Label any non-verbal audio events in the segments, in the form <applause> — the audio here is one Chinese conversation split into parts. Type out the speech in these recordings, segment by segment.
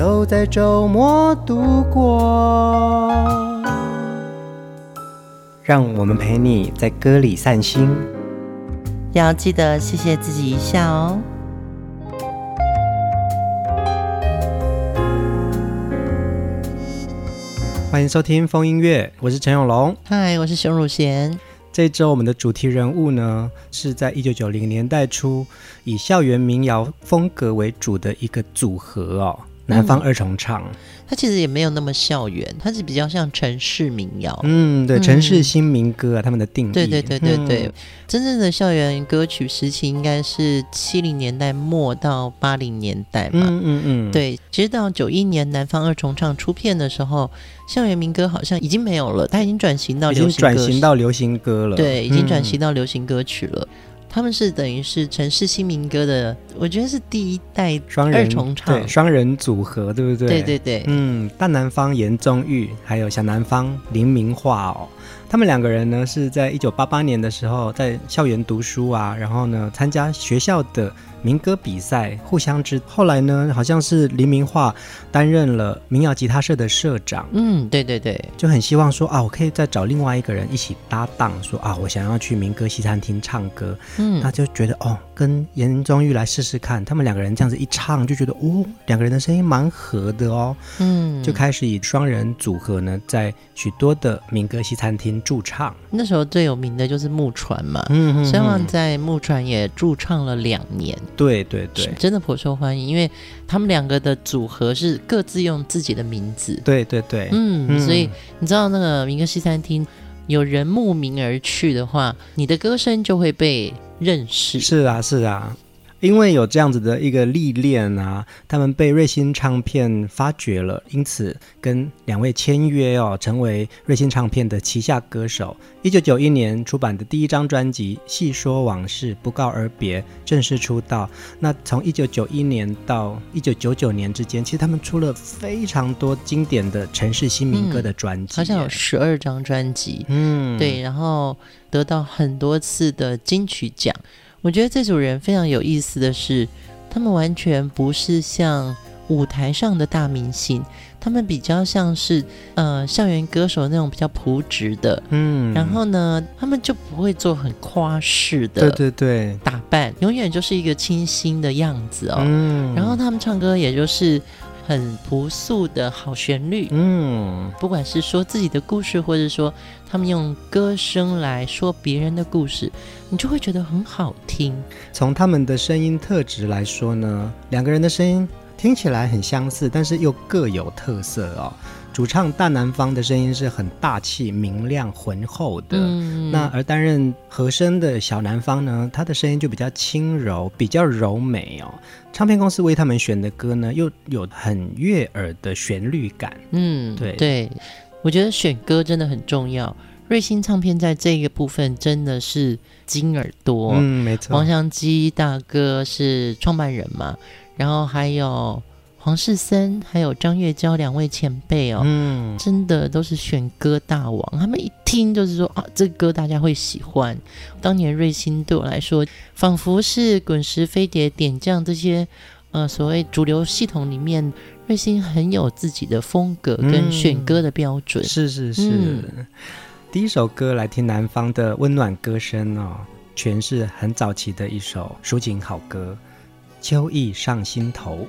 都在周末度过，让我们陪你在歌里散心，要记得谢谢自己一下哦。欢迎收听风音乐，我是陈永龙，嗨，我是熊汝贤。这周我们的主题人物呢，是在一九九零年代初以校园民谣风格为主的一个组合哦。南方二重唱，它其实也没有那么校园，它是比较像城市民谣。嗯，对，城市新民歌啊，他们的定义。对对对对对，嗯、真正的校园歌曲时期应该是七零年代末到八零年代嘛。嗯嗯嗯。对，直到九一年南方二重唱出片的时候，校园民歌好像已经没有了，它已经转型到流行歌，已经转型到流行歌了。对，已经转型到流行歌曲了。嗯他们是等于是城市新民歌的，我觉得是第一代双人重唱，对，双人组合，对不对？对对对，嗯，大南方严宗玉还有小南方林明华哦。他们两个人呢，是在一九八八年的时候在校园读书啊，然后呢参加学校的民歌比赛，互相知。后来呢，好像是黎明化担任了民谣吉他社的社长。嗯，对对对，就很希望说啊，我可以再找另外一个人一起搭档，说啊，我想要去民歌西餐厅唱歌。嗯，他就觉得哦，跟颜宗玉来试试看。他们两个人这样子一唱，就觉得哦，两个人的声音蛮合的哦。嗯，就开始以双人组合呢，在许多的民歌西餐厅驻唱。那时候最有名的就是木船嘛，嗯哼哼，所以我在木船也驻唱了两年。对对对，真的颇受欢迎，因为他们两个的组合是各自用自己的名字。对对对，嗯，嗯，所以你知道那个民歌西餐厅有人慕名而去的话，你的歌声就会被认识。是啊，是啊。因为有这样子的一个历练啊，他们被瑞星唱片发掘了，因此跟两位签约哦，成为瑞星唱片的旗下歌手。一九九一年出版的第一张专辑《细说往事，不告而别》正式出道。那从一九九一年到一九九九年之间，其实他们出了非常多经典的城市新民歌的专辑，嗯，好像有十二张专辑。嗯，对，然后得到很多次的金曲奖。我觉得这组人非常有意思的是，他们完全不是像舞台上的大明星，他们比较像是呃校园歌手那种比较朴质的，嗯，然后呢，他们就不会做很夸饰的，对对对，打扮永远就是一个清新的样子哦，嗯，然后他们唱歌也就是。很朴素的好旋律，嗯，不管是说自己的故事，或者说他们用歌声来说别人的故事，你就会觉得很好听。从他们的声音特质来说呢，两个人的声音听起来很相似，但是又各有特色哦。主唱大南方的声音是很大气、明亮、浑厚的，嗯、那而担任和声的小南方呢，他的声音就比较轻柔、比较柔美哦。唱片公司为他们选的歌呢，又有很悦耳的旋律感。嗯，对对，我觉得选歌真的很重要。瑞星唱片在这个部分真的是金耳朵。嗯，没错。王祥基大哥是创办人嘛，然后还有。黄世森还有张月娇两位前辈哦，嗯，真的都是选歌大王。他们一听就是说啊，这歌大家会喜欢。当年瑞星对我来说，仿佛是滚石、飞碟、点将这些呃所谓主流系统里面，瑞星很有自己的风格跟选歌的标准。嗯、是是是、嗯，第一首歌来听南方的温暖歌声哦，全是很早期的一首抒情好歌，《秋意上心头》。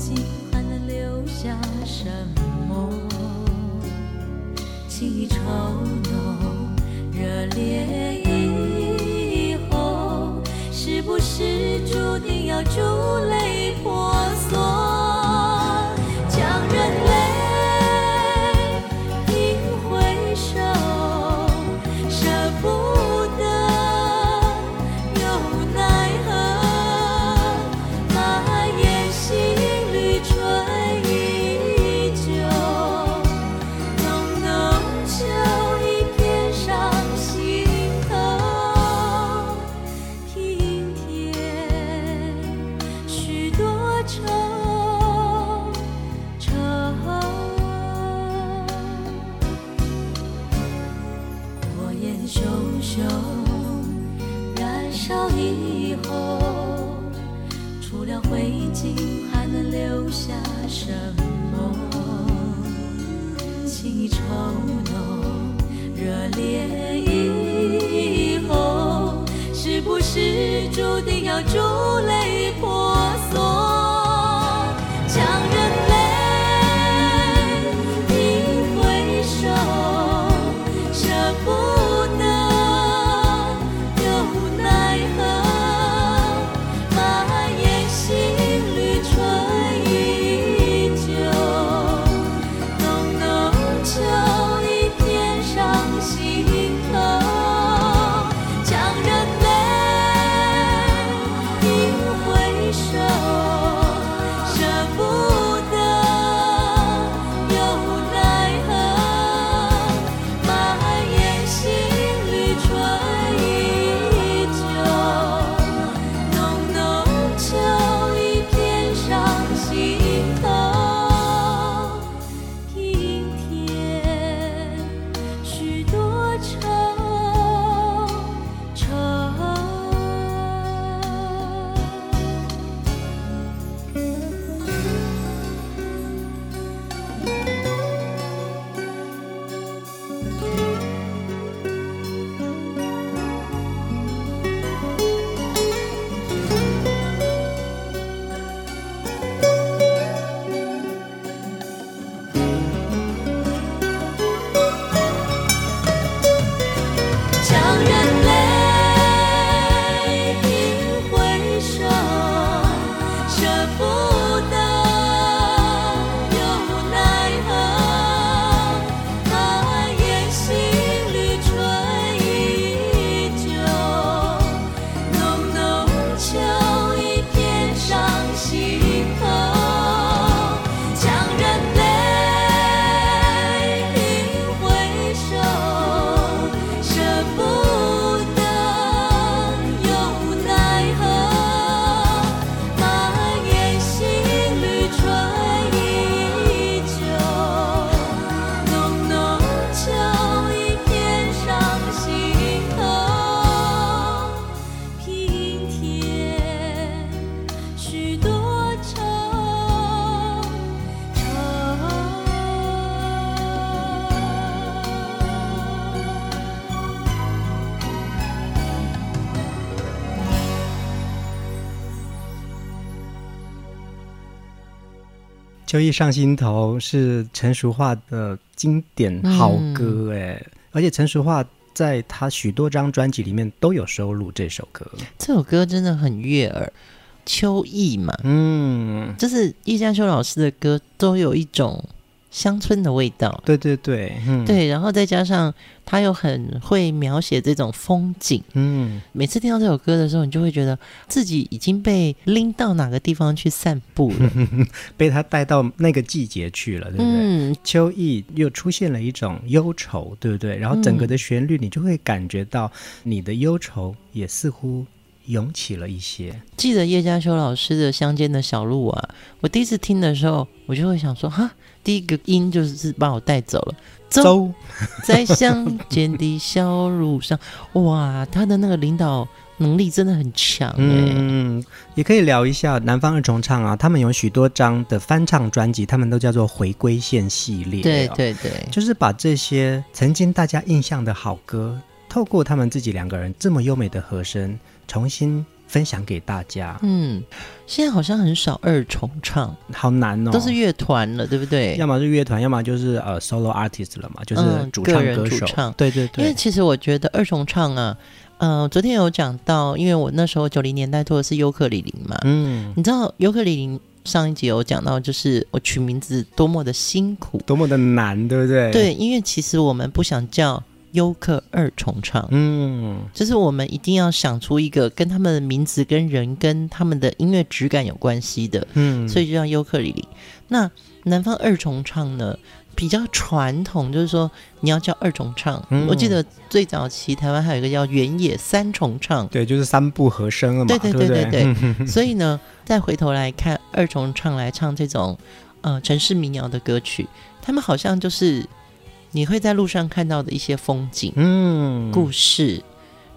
是不是？秋意上心头是陈淑桦的经典好歌哎，嗯、而且陈淑桦在他许多张专辑里面都有收录这首歌。这首歌真的很悦耳，秋意嘛，嗯，就是叶嘉秋老师的歌都有一种。乡村的味道，对对对，嗯，对，然后再加上他又很会描写这种风景，嗯，每次听到这首歌的时候，你就会觉得自己已经被拎到哪个地方去散步了，<laughs> 被他带到那个季节去了，对不对？嗯，秋意又出现了一种忧愁，对不对？然后整个的旋律，你就会感觉到你的忧愁也似乎涌起了一些。记得叶嘉修老师的《乡间的小路》啊，我第一次听的时候，我就会想说，哈。第一个音就是把我带走了，走，走 <laughs> 在乡间的小路上，哇，他的那个领导能力真的很强。嗯，也可以聊一下南方二重唱啊，他们有许多张的翻唱专辑，他们都叫做回归线系列。对对对，就是把这些曾经大家印象的好歌，透过他们自己两个人这么优美的和声，重新。分享给大家。嗯，现在好像很少二重唱，好难哦，都是乐团了，对不对？要么是乐团，要么就是呃 solo artist 了嘛，就是主唱歌手。嗯、主唱，对对对。因为其实我觉得二重唱啊，呃，昨天有讲到，因为我那时候九零年代做的是尤克里里嘛，嗯，你知道尤克里里上一集有讲到，就是我取名字多么的辛苦，多么的难，对不对？对，因为其实我们不想叫优客二重唱，嗯，就是我们一定要想出一个跟他们的名字、跟人、跟他们的音乐质感有关系的，嗯，所以就叫优克里里。那南方二重唱呢？比较传统，就是说你要叫二重唱。嗯、我记得最早期台湾还有一个叫原野三重唱，对，就是三部和声了嘛。对对对对对。对 <laughs> 所以呢，再回头来看二重唱来唱这种呃城市民谣的歌曲，他们好像就是你会在路上看到的一些风景、嗯，故事，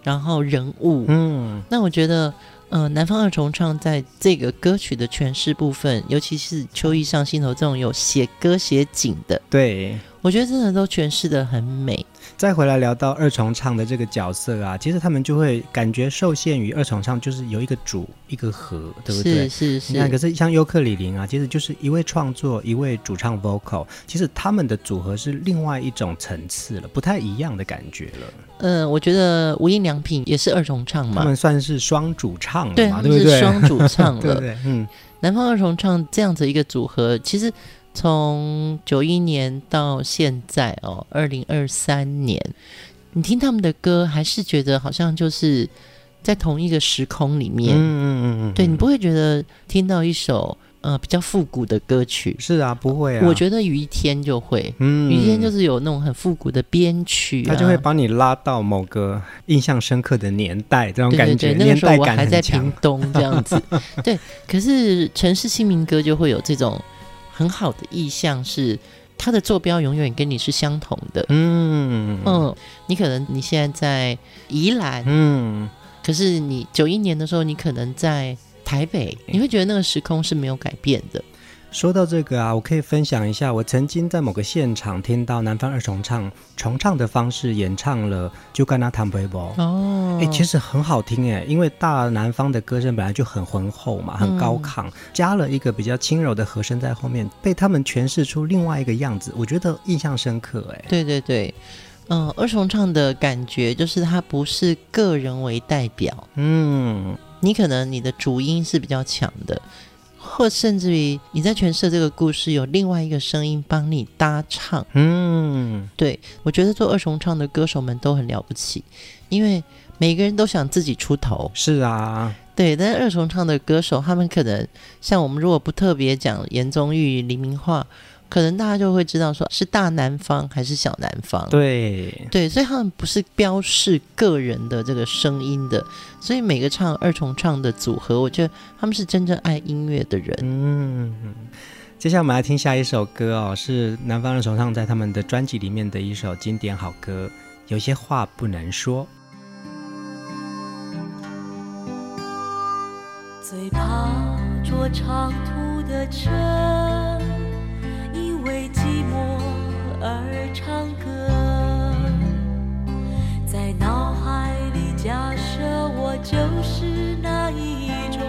然后人物，嗯，那我觉得。呃，南方二重唱在这个歌曲的诠释部分，尤其是《秋意上心头》这种有写歌写景的，对，我觉得真的都诠释的很美。再回来聊到二重唱的这个角色啊，其实他们就会感觉受限于二重唱，就是有一个主一个和，对不对？是是是。你看，可是像尤克里林啊，其实就是一位创作，一位主唱 vocal，其实他们的组合是另外一种层次了，不太一样的感觉了。嗯、呃，我觉得无印良品也是二重唱嘛，他们算是双主唱嘛，对，对不对？双主唱了，<laughs> 对，对对。嗯，南方二重唱这样子一个组合，其实。从九一年到现在哦，二零二三年，你听他们的歌，还是觉得好像就是在同一个时空里面。嗯嗯嗯嗯，对，你不会觉得听到一首呃比较复古的歌曲？是啊，不会啊。我觉得于天就会，嗯，于天就是有那种很复古的编曲，啊，他就会把你拉到某个印象深刻的年代，这种感觉。对对对，那个时候我还在屏东这样子。<laughs> 对，可是城市新民歌就会有这种。很好的意象是，它的坐标永远跟你是相同的。嗯嗯，你可能你现在在宜兰，嗯，可是你九一年的时候，你可能在台北，你会觉得那个时空是没有改变的。说到这个啊，我可以分享一下，我曾经在某个现场听到南方二重唱重唱的方式演唱了《就跟他谈微博》哦，哎，其实很好听哎，因为大南方的歌声本来就很浑厚嘛，很高亢，嗯、加了一个比较轻柔的和声在后面，被他们诠释出另外一个样子，我觉得印象深刻哎。对对对，嗯、呃，二重唱的感觉就是它不是个人为代表，嗯，你可能你的主音是比较强的。或甚至于你在诠释这个故事，有另外一个声音帮你搭唱。嗯，对，我觉得做二重唱的歌手们都很了不起，因为每个人都想自己出头。是啊，对，但是二重唱的歌手，他们可能像我们，如果不特别讲严宗玉、黎明樺。可能大家就会知道，说是大南方还是小南方。对对，所以他们不是标示个人的这个声音的，所以每个唱二重唱的组合，我觉得他们是真正爱音乐的人。嗯，接下来我们来听下一首歌哦，是南方二重唱在他们的专辑里面的一首经典好歌，有些话不能说。最怕坐长途的车。为寂寞而唱歌，在脑海里假设我就是那一种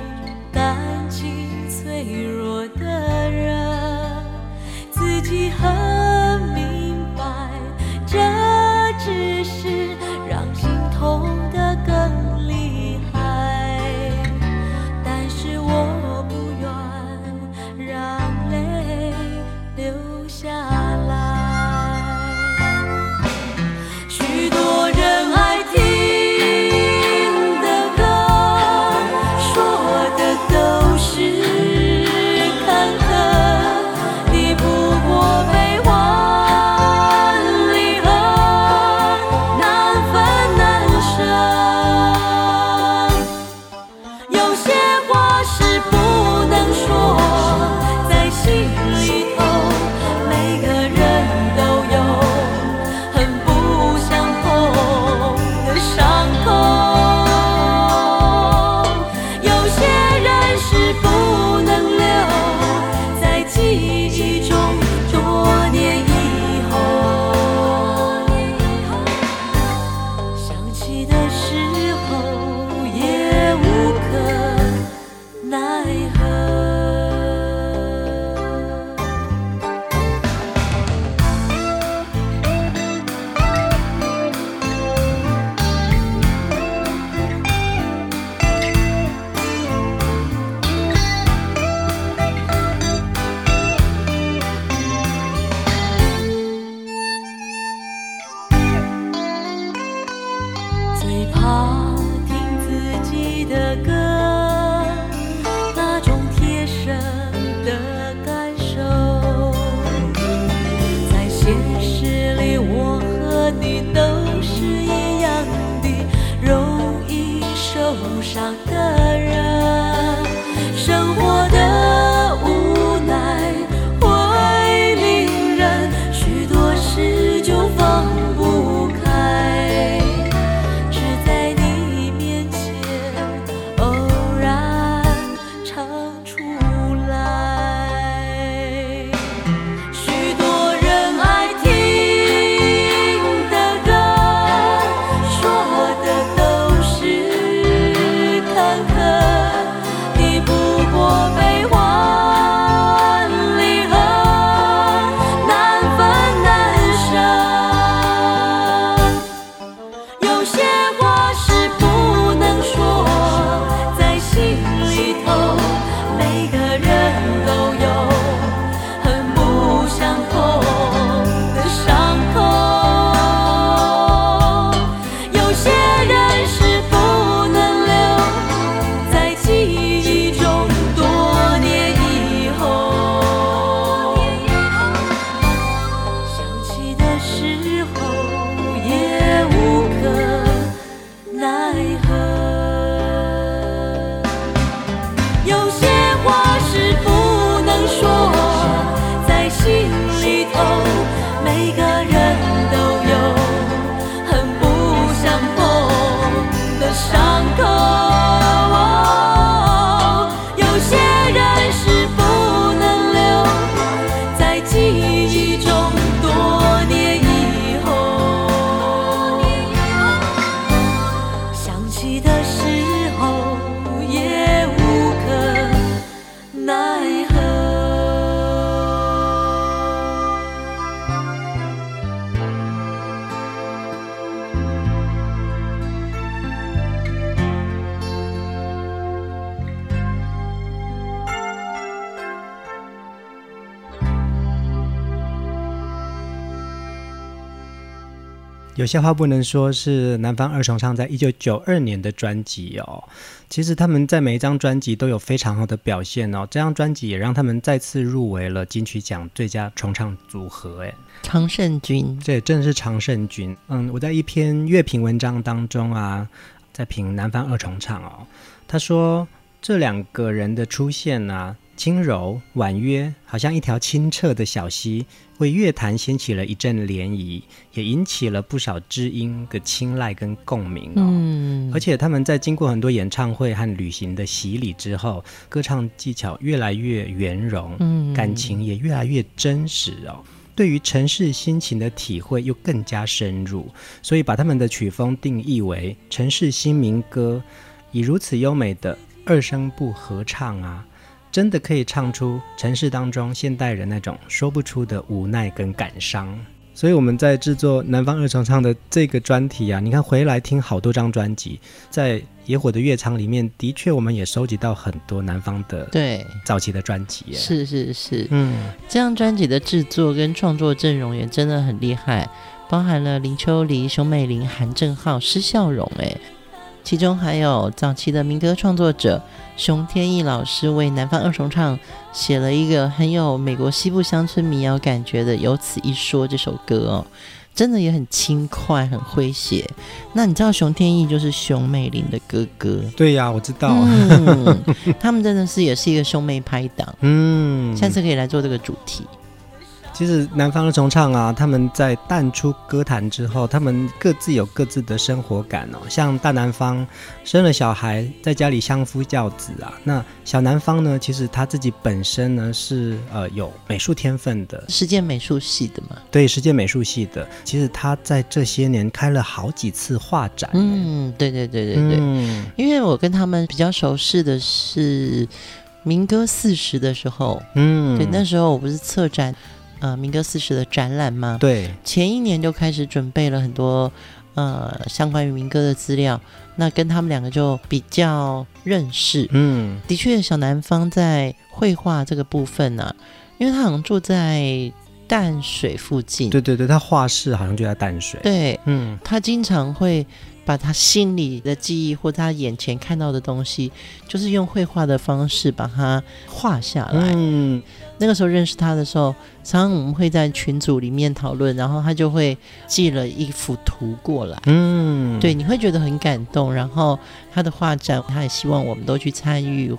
感情脆弱的人，自己很时候有些话不能说，是南方二重唱在一九九二年的专辑哦。其实他们在每一张专辑都有非常好的表现哦。这张专辑也让他们再次入围了金曲奖最佳重唱组合。哎，常胜军，这真的是常胜军。嗯，我在一篇乐评文章当中啊，在评南方二重唱哦，他说这两个人的出现啊，轻柔婉约，好像一条清澈的小溪。为乐坛掀起了一阵涟漪，也引起了不少知音的青睐跟共鸣哦。嗯，而且他们在经过很多演唱会和旅行的洗礼之后，歌唱技巧越来越圆融，嗯，感情也越来越真实哦。对于城市心情的体会又更加深入，所以把他们的曲风定义为城市新民歌，以如此优美的二声部合唱啊。真的可以唱出城市当中现代人那种说不出的无奈跟感伤，所以我们在制作南方二重唱的这个专题啊，你看回来听好多张专辑，在野火的乐场里面，的确我们也收集到很多南方的对。早期的专辑，是是是，嗯，这张专辑的制作跟创作阵容也真的很厉害，包含了林秋离、熊美玲、韩正浩、施孝荣，哎。其中还有早期的民歌创作者熊天翼老师为南方二重唱写了一个很有美国西部乡村民谣感觉的《由此一说》这首歌哦，真的也很轻快、很诙谐。那你知道熊天翼就是熊美玲的哥哥？对呀、啊，我知道。嗯，他们真的是也是一个兄妹拍档。<laughs> 嗯，下次可以来做这个主题。其实南方的重唱啊，他们在淡出歌坛之后，他们各自有各自的生活感哦。像大南方生了小孩，在家里相夫教子啊。那小南方呢，其实他自己本身呢是呃有美术天分的，实践美术系的嘛。对，实践美术系的。其实他在这些年开了好几次画展。嗯，对对对对对。嗯，因为我跟他们比较熟识的是民歌四十的时候，嗯，对，那时候我不是策展。呃，民歌四十的展览吗？对，前一年就开始准备了很多呃相关于民歌的资料，那跟他们两个就比较认识。嗯，的确，小南方在绘画这个部分呢、啊，因为他好像住在淡水附近。对对对，他画室好像就在淡水。对，嗯，他经常会把他心里的记忆或他眼前看到的东西，就是用绘画的方式把它画下来。嗯，那个时候认识他的时候，常常我们会在群组里面讨论，然后他就会寄了一幅图过来。嗯，对，你会觉得很感动。然后他的画展，他也希望我们都去参与。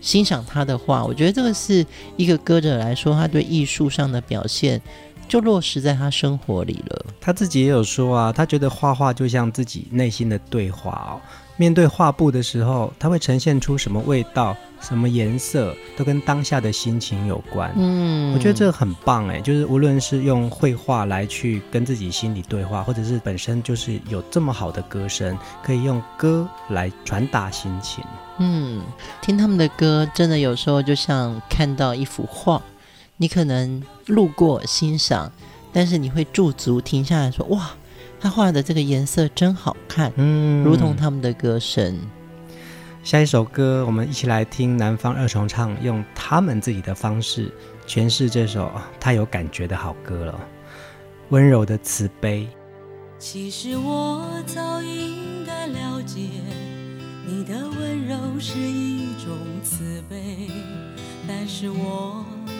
欣赏他的画，我觉得这个是一个歌者来说，他对艺术上的表现就落实在他生活里了。他自己也有说啊，他觉得画画就像自己内心的对话哦。面对画布的时候，他会呈现出什么味道、什么颜色，都跟当下的心情有关。嗯，我觉得这个很棒哎，就是无论是用绘画来去跟自己心里对话，或者是本身就是有这么好的歌声，可以用歌来传达心情。嗯，听他们的歌，真的有时候就像看到一幅画，你可能路过欣赏，但是你会驻足停下来说：“哇，他画的这个颜色真好看。”嗯，如同他们的歌声。下一首歌，我们一起来听南方二重唱用他们自己的方式诠释这首太有感觉的好歌了，《温柔的慈悲》。其实我早应该了解。你的温柔是一种慈悲，但是我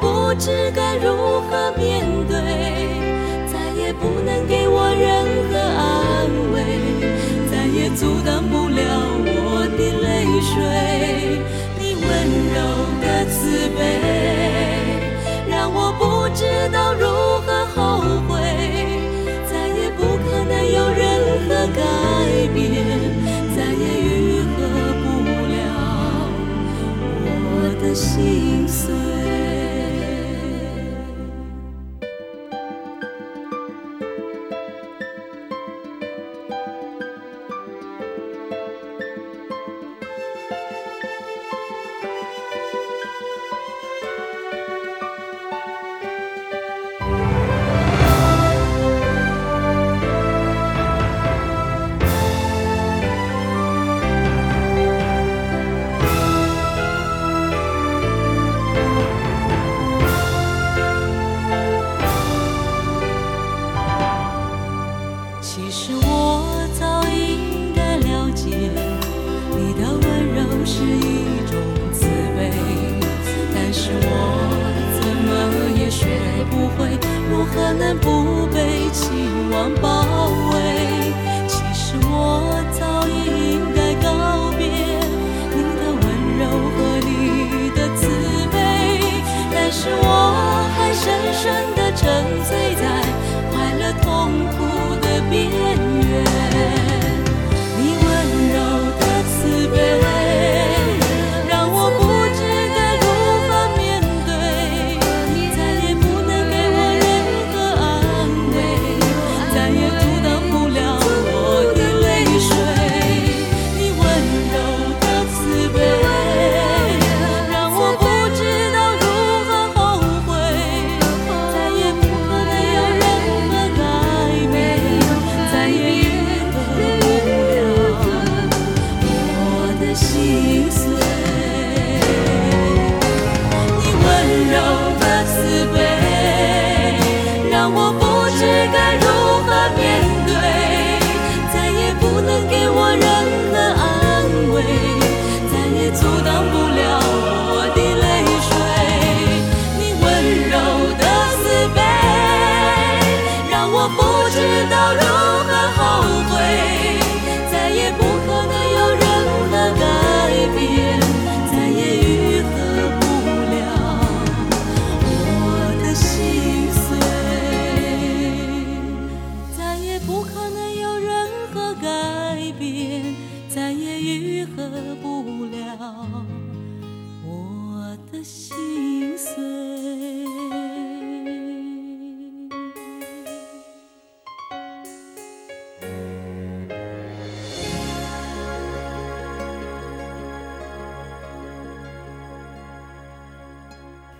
不知该如何面对，再也不能给我任何安慰，再也阻挡不了我的泪水。你温柔的慈悲，让我不知道如何后悔，再也不可能有任何改变。再也愈合不了我的心碎。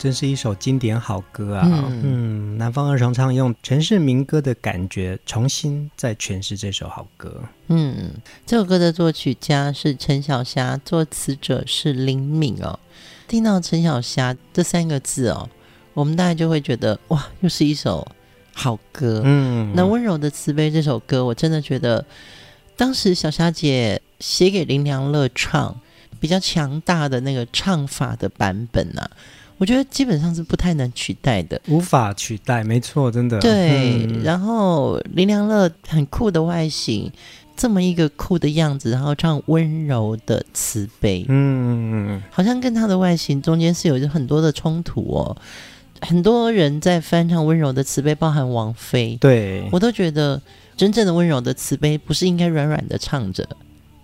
真是一首经典好歌啊！嗯，嗯，南方儿童唱用城市民歌的感觉重新再诠释这首好歌。嗯，这首歌的作曲家是陈小霞，作词者是林敏哦。听到陈小霞这三个字哦，我们大概就会觉得哇，又是一首好歌。嗯，那温柔的慈悲这首歌，我真的觉得当时小霞姐写给林良乐唱，比较强大的那个唱法的版本呐、啊。我觉得基本上是不太能取代的，无法取代，没错，真的。对，嗯、然后林良乐很酷的外形，这么一个酷的样子，然后唱温柔的慈悲，嗯，好像跟他的外形中间是有着很多的冲突哦。很多人在翻唱温柔的慈悲，包含王菲，对，我都觉得真正的温柔的慈悲不是应该软软的唱着，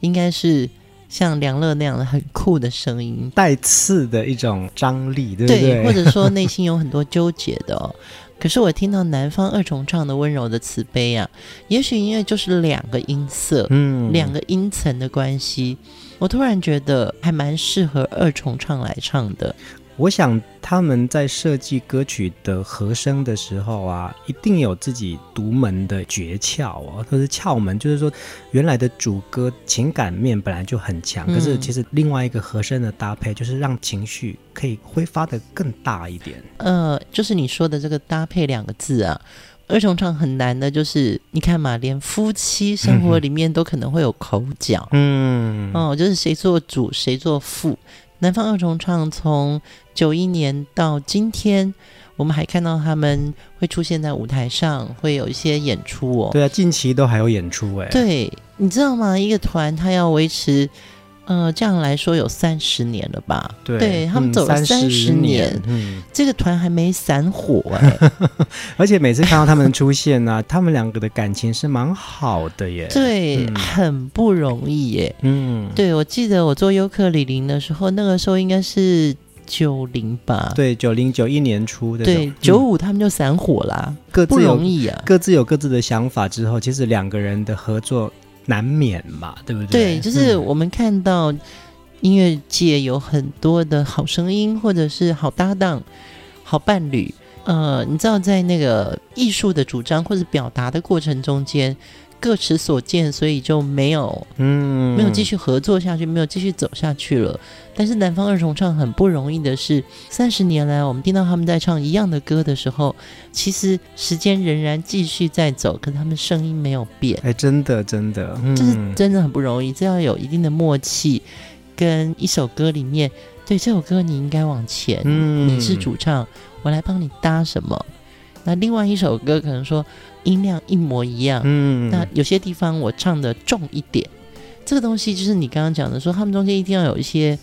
应该是。像梁乐那样的很酷的声音，带刺的一种张力，对不对？对，或者说 <laughs> 内心有很多纠结的哦。可是我听到南方二重唱的温柔的慈悲啊，也许因为就是两个音色，嗯，两个音层的关系，我突然觉得还蛮适合二重唱来唱的。我想他们在设计歌曲的和声的时候啊，一定有自己独门的诀窍哦，或是窍门，就是说原来的主歌情感面本来就很强，可是其实另外一个和声的搭配，就是让情绪可以挥发的更大一点。呃，就是你说的这个搭配两个字啊，二重唱很难的，就是你看嘛，连夫妻生活里面都可能会有口角，嗯，哦，就是谁做主谁做副。南方二重唱从九一年到今天，我们还看到他们会出现在舞台上，会有一些演出哦。对啊，近期都还有演出哎。对，你知道吗？一个团他要维持，呃，这样来说有三十年了吧？对，对他们走了三十年，嗯，这个团还没散伙哎。<laughs> 而且每次看到他们出现呢、啊，<laughs> 他们两个的感情是蛮好的耶。对，嗯、很不容易耶。嗯，对，我记得我做优客李林的时候，那个时候应该是九零吧？对，九零九一年初的。对，九五他们就散伙啦，各自不容易啊，各自有各自的想法之后，其实两个人的合作难免嘛，对不对？对，就是我们看到音乐界有很多的好声音，或者是好搭档、好伴侣。呃，你知道，在那个艺术的主张或者表达的过程中间，各持所见，所以就没有，嗯，没有继续合作下去，没有继续走下去了。但是南方二重唱很不容易的是，三十年来，我们听到他们在唱一样的歌的时候，其实时间仍然继续在走，可他们声音没有变。哎，真的，真的，嗯，这是真的很不容易，这要有一定的默契，跟一首歌里面，对这首歌你应该往前，嗯，你是主唱。我来帮你搭什么？那另外一首歌可能说音量一模一样，嗯，那有些地方我唱的重一点，这个东西就是你刚刚讲的，说他们中间一定要有一些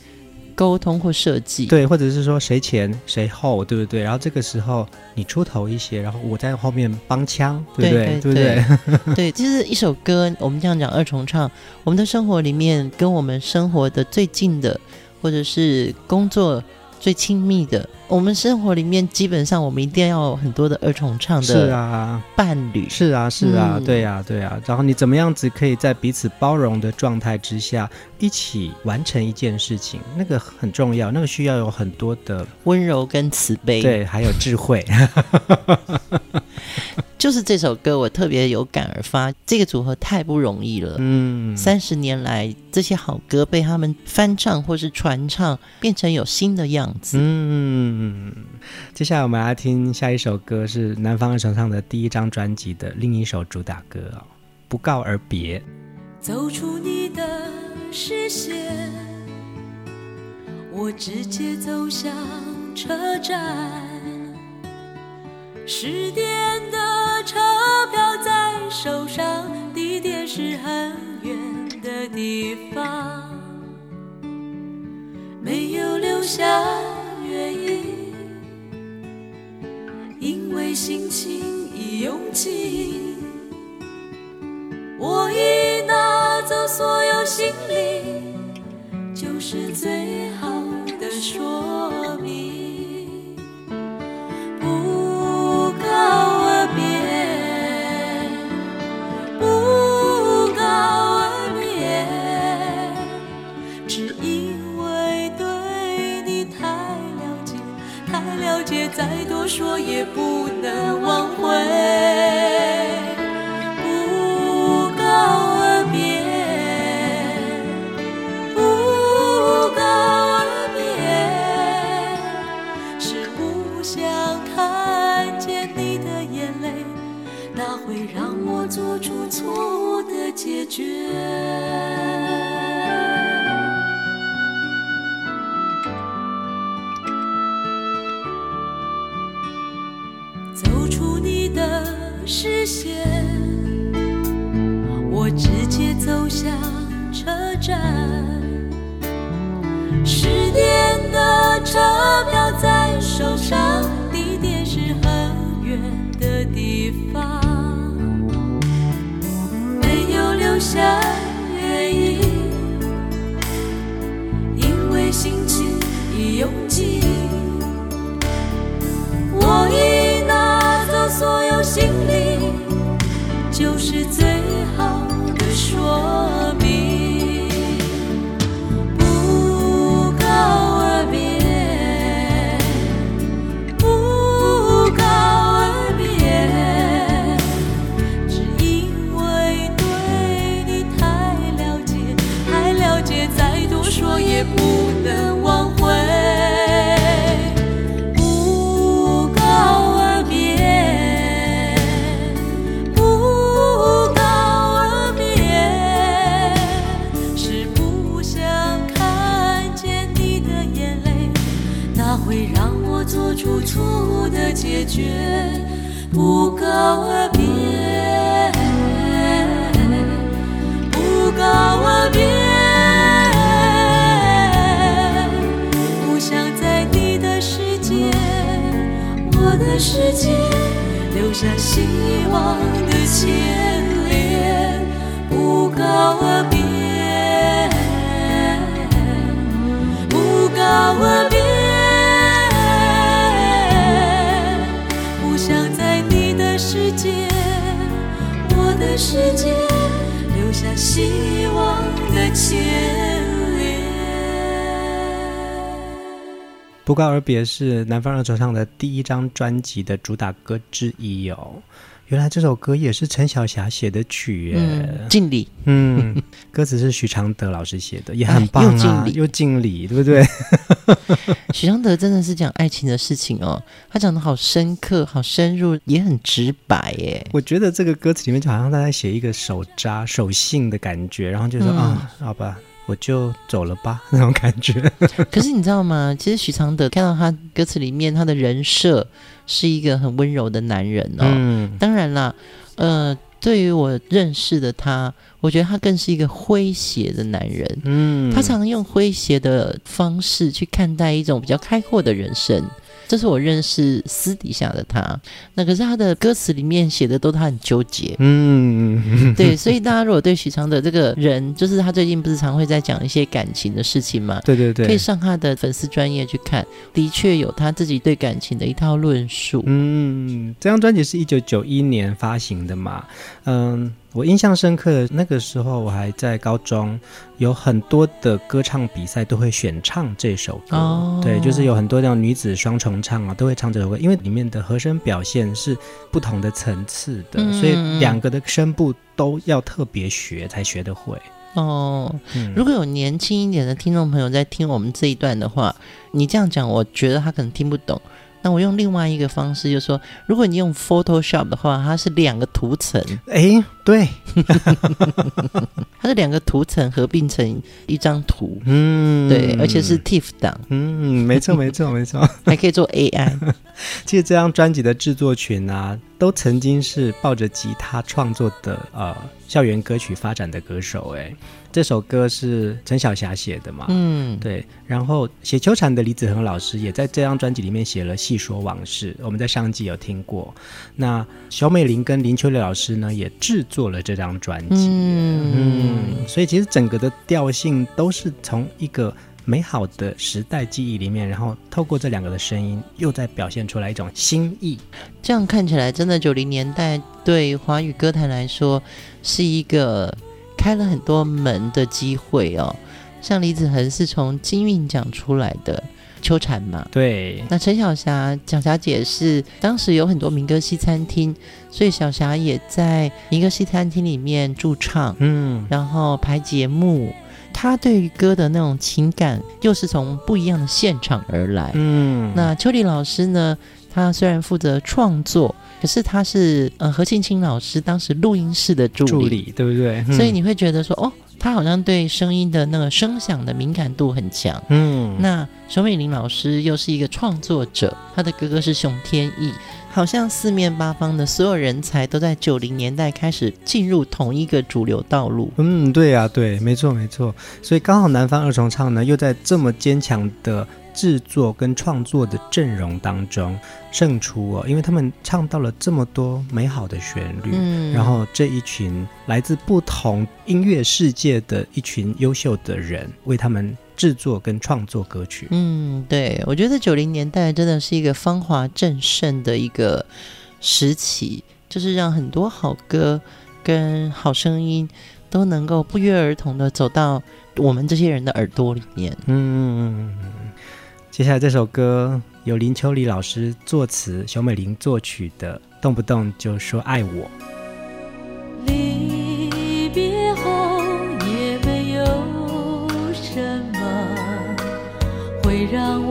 沟通或设计，对，或者是说谁前谁后，对不对？然后这个时候你出头一些，然后我在后面帮腔，对不对？对，不对？<laughs> 对，其实一首歌，我们这样讲二重唱，我们的生活里面跟我们生活的最近的，或者是工作。最亲密的，我们生活里面基本上我们一定要有很多的二重唱的伴侣，是啊，是啊，是啊，嗯、对呀、啊，对呀、啊。然后你怎么样子可以在彼此包容的状态之下一起完成一件事情？那个很重要，那个需要有很多的温柔跟慈悲，对，还有智慧。<laughs> <laughs> 就是这首歌，我特别有感而发。这个组合太不容易了。嗯，三十年来，这些好歌被他们翻唱或是传唱，变成有新的样子。嗯，接下来我们来听下一首歌，是南方二重唱的第一张专辑的另一首主打歌哦，《不告而别》。走出你的视线，我直接走向车站。十点的车票在手上，地点是很远的地方，没有留下原因，因为心情已用尽，我已拿走所有行李，就是最好的说明。再多说也不能挽回。不告而别，不告而别，是不想看见你的眼泪，那会让我做出错误的解决。视线，我直接走向车站。十点的车票在手上，地点是很远的地方，没有留下告而别是南方二重唱的第一张专辑的主打歌之一哦。原来这首歌也是陈小霞写的曲耶，嗯，敬礼。嗯，歌词是许常德老师写的，也很棒啊，又敬礼，对不对？<laughs> 许常德真的是讲爱情的事情哦，他讲的好深刻、好深入，也很直白耶。我觉得这个歌词里面就好像他在写一个手札、手信的感觉，然后就说、嗯、啊，好吧。我就走了吧，<laughs> 那种感觉。<laughs> 可是你知道吗？其实许常德看到他歌词里面他的人设是一个很温柔的男人哦。嗯，当然啦，呃，对于我认识的他，我觉得他更是一个诙谐的男人。嗯，他常用诙谐的方式去看待一种比较开阔的人生。这是我认识私底下的他，那可是他的歌词里面写的都他很纠结，嗯，对，所以大家如果对许常德这个人，就是他最近不是常会在讲一些感情的事情嘛，对对对，可以上他的粉丝专业去看，的确有他自己对感情的一套论述。嗯，这张专辑是一九九一年发行的嘛，嗯。我印象深刻的那个时候，我还在高中，有很多的歌唱比赛都会选唱这首歌。哦，对，就是有很多那种女子双重唱啊，都会唱这首歌，因为里面的和声表现是不同的层次的，嗯，所以两个的声部都要特别学才学得会。哦，如果有年轻一点的听众朋友在听我们这一段的话，你这样讲，我觉得他可能听不懂。那我用另外一个方式，就是说，如果你用 Photoshop 的话，它是两个图层。哎，对，<laughs> 它是两个图层合并成一张图。嗯，对，而且是 TIFF 档。嗯，没错，没错，没错，<laughs> 还可以做 AI。<laughs> 其实这张专辑的制作群啊，都曾经是抱着吉他创作的呃校园歌曲发展的歌手。哎。这首歌是陈小霞写的嘛？嗯，对。然后写秋蝉的李子恒老师也在这张专辑里面写了《细说往事》，我们在上集有听过。那小美玲跟林秋离老师呢，也制作了这张专辑。嗯，嗯，所以其实整个的调性都是从一个美好的时代记忆里面，然后透过这两个的声音，又在表现出来一种新意。这样看起来，真的九零年代对华语歌坛来说是一个。开了很多门的机会哦，像李子恒是从金韵奖出来的，秋蝉嘛。对。那陈小霞，小霞姐是当时有很多民歌西餐厅，所以小霞也在民歌西餐厅里面驻唱，嗯，然后排节目。她对于歌的那种情感，又是从不一样的现场而来。嗯。那秋丽老师呢？她虽然负责创作，可是他是呃何庆清老师当时录音室的助理，助理对不对？所以你会觉得说，哦。他好像对声音的那个声响的敏感度很强。嗯，那熊美玲老师又是一个创作者，他的哥哥是熊天翼，好像四面八方的所有人才都在九零年代开始进入同一个主流道路。嗯，对呀、啊，对，没错没错。所以刚好南方二重唱呢，又在这么坚强的。制作跟创作的阵容当中胜出哦，因为他们唱到了这么多美好的旋律，嗯，然后这一群来自不同音乐世界的一群优秀的人为他们制作跟创作歌曲，嗯，对，我觉得九零年代真的是一个芳华正盛的一个时期，就是让很多好歌跟好声音都能够不约而同的走到我们这些人的耳朵里面，嗯。接下来这首歌由林秋离老师作词，熊美玲作曲的，动不动就说爱我。离别后也没有什么会让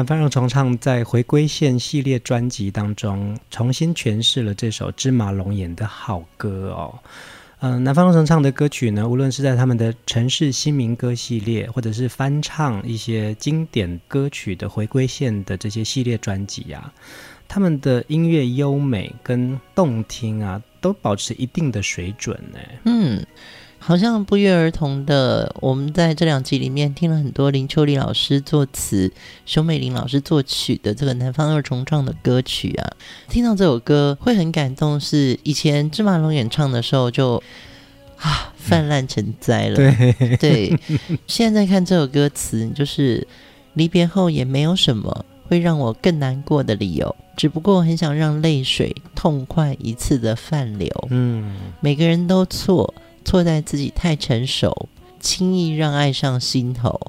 南方二重唱在回归线系列专辑当中重新诠释了这首芝麻龙眼的好歌哦。嗯、南方二重唱的歌曲呢，无论是在他们的城市新民歌系列，或者是翻唱一些经典歌曲的回归线的这些系列专辑啊，他们的音乐优美跟动听啊，都保持一定的水准呢。嗯。好像不约而同的，我们在这两集里面听了很多林秋离老师作词、熊美玲老师作曲的这个南方二重唱的歌曲啊。听到这首歌会很感动，是以前芝麻龙演唱的时候就啊泛滥成灾了。对对，现在看这首歌词，就是离别后也没有什么会让我更难过的理由，只不过很想让泪水痛快一次的泛流。嗯，每个人都错。错在自己太成熟，轻易让爱上心头。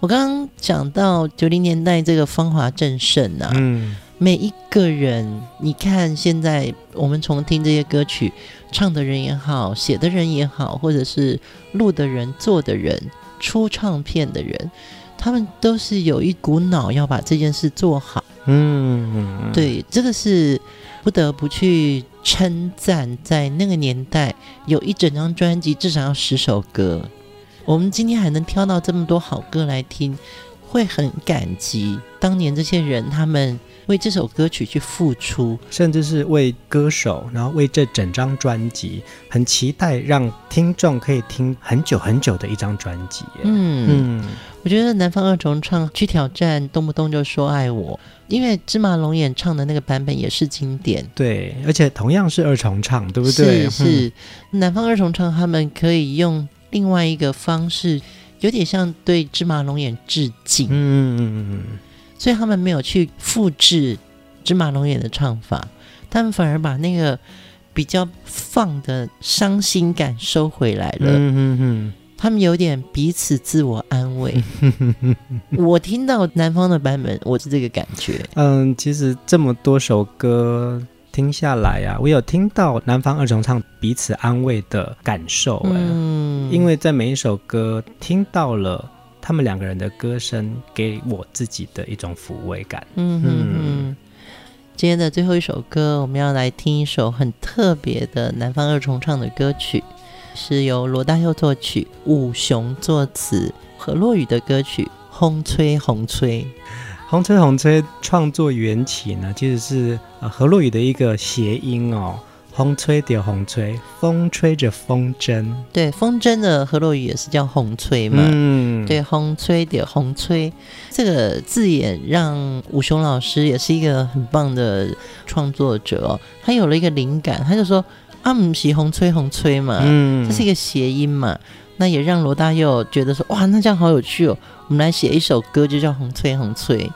我刚刚讲到九零年代这个芳华正盛啊，嗯，每一个人，你看现在我们重听这些歌曲，唱的人也好，写的人也好，或者是录的人、做的人、出唱片的人，他们都是有一股脑要把这件事做好。嗯，对，这个是不得不去。称赞在那个年代有一整张专辑，至少要十首歌。我们今天还能挑到这么多好歌来听，会很感激当年这些人，他们为这首歌曲去付出，甚至是为歌手，然后为这整张专辑，很期待让听众可以听很久很久的一张专辑。嗯。嗯，我觉得南方二重唱去挑战，动不动就说爱我。因为芝麻龙演唱的那个版本也是经典，对，而且同样是二重唱，对不对？是是，嗯、南方二重唱他们可以用另外一个方式，有点像对芝麻龙眼致敬，嗯嗯嗯嗯，所以他们没有去复制芝麻龙眼的唱法，他们反而把那个比较放的伤心感收回来了，嗯嗯嗯。他们有点彼此自我安慰。<laughs> 我听到南方的版本，我是这个感觉。嗯，其实这么多首歌听下来呀、啊，我有听到南方二重唱彼此安慰的感受。嗯，因为在每一首歌听到了他们两个人的歌声，给我自己的一种抚慰感。嗯哼哼嗯。今天的最后一首歌，我们要来听一首很特别的南方二重唱的歌曲。是由罗大佑作曲，武雄作词，何洛雨的歌曲《风吹红吹》。风吹红吹创作缘起呢，其实是呃何洛雨的一个谐音哦。风吹着风吹，风吹着风筝。对，风筝的河洛语也是叫风吹嘛。嗯，对，风吹着风吹这个字眼，让武雄老师也是一个很棒的创作者哦。他有了一个灵感，他就说。啊，不是风吹风吹嘛，嗯，这是一个谐音嘛，那也让罗大佑觉得说，哇，那这样好有趣哦，我们来写一首歌，就叫风吹风吹。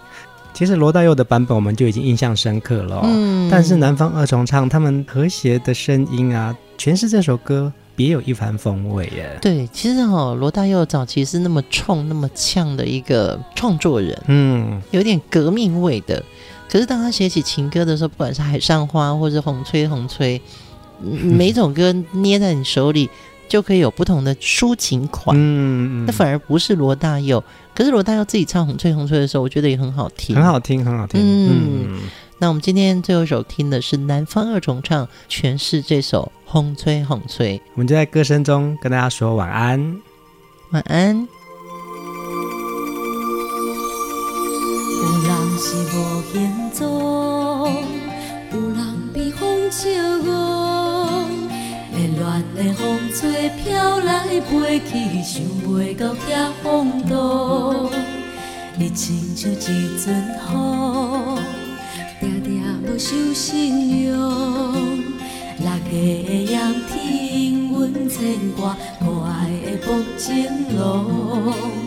其实罗大佑的版本我们就已经印象深刻了，嗯，但是南方二重唱他们和谐的声音啊，诠释这首歌别有一番风味耶。对，其实哦，罗大佑早期是那么冲、那么呛的一个创作人，嗯，有点革命味的。可是当他写起情歌的时候，不管是海上花或者红吹红吹。<laughs> 每一种歌捏在你手里，就可以有不同的抒情款。嗯，那反而不是罗大佑。可是罗大佑自己唱《红吹红吹》的时候，我觉得也很好听，很好听，很好听。嗯，嗯，那我们今天最后一首听的是南方二重唱诠释这首《红吹红吹》。我们就在歌声中跟大家说晚安，晚安。去，想袂到遐风度。你亲像一阵雨，定定无受信用。六月的阳天，阮牵挂可爱的薄情郎。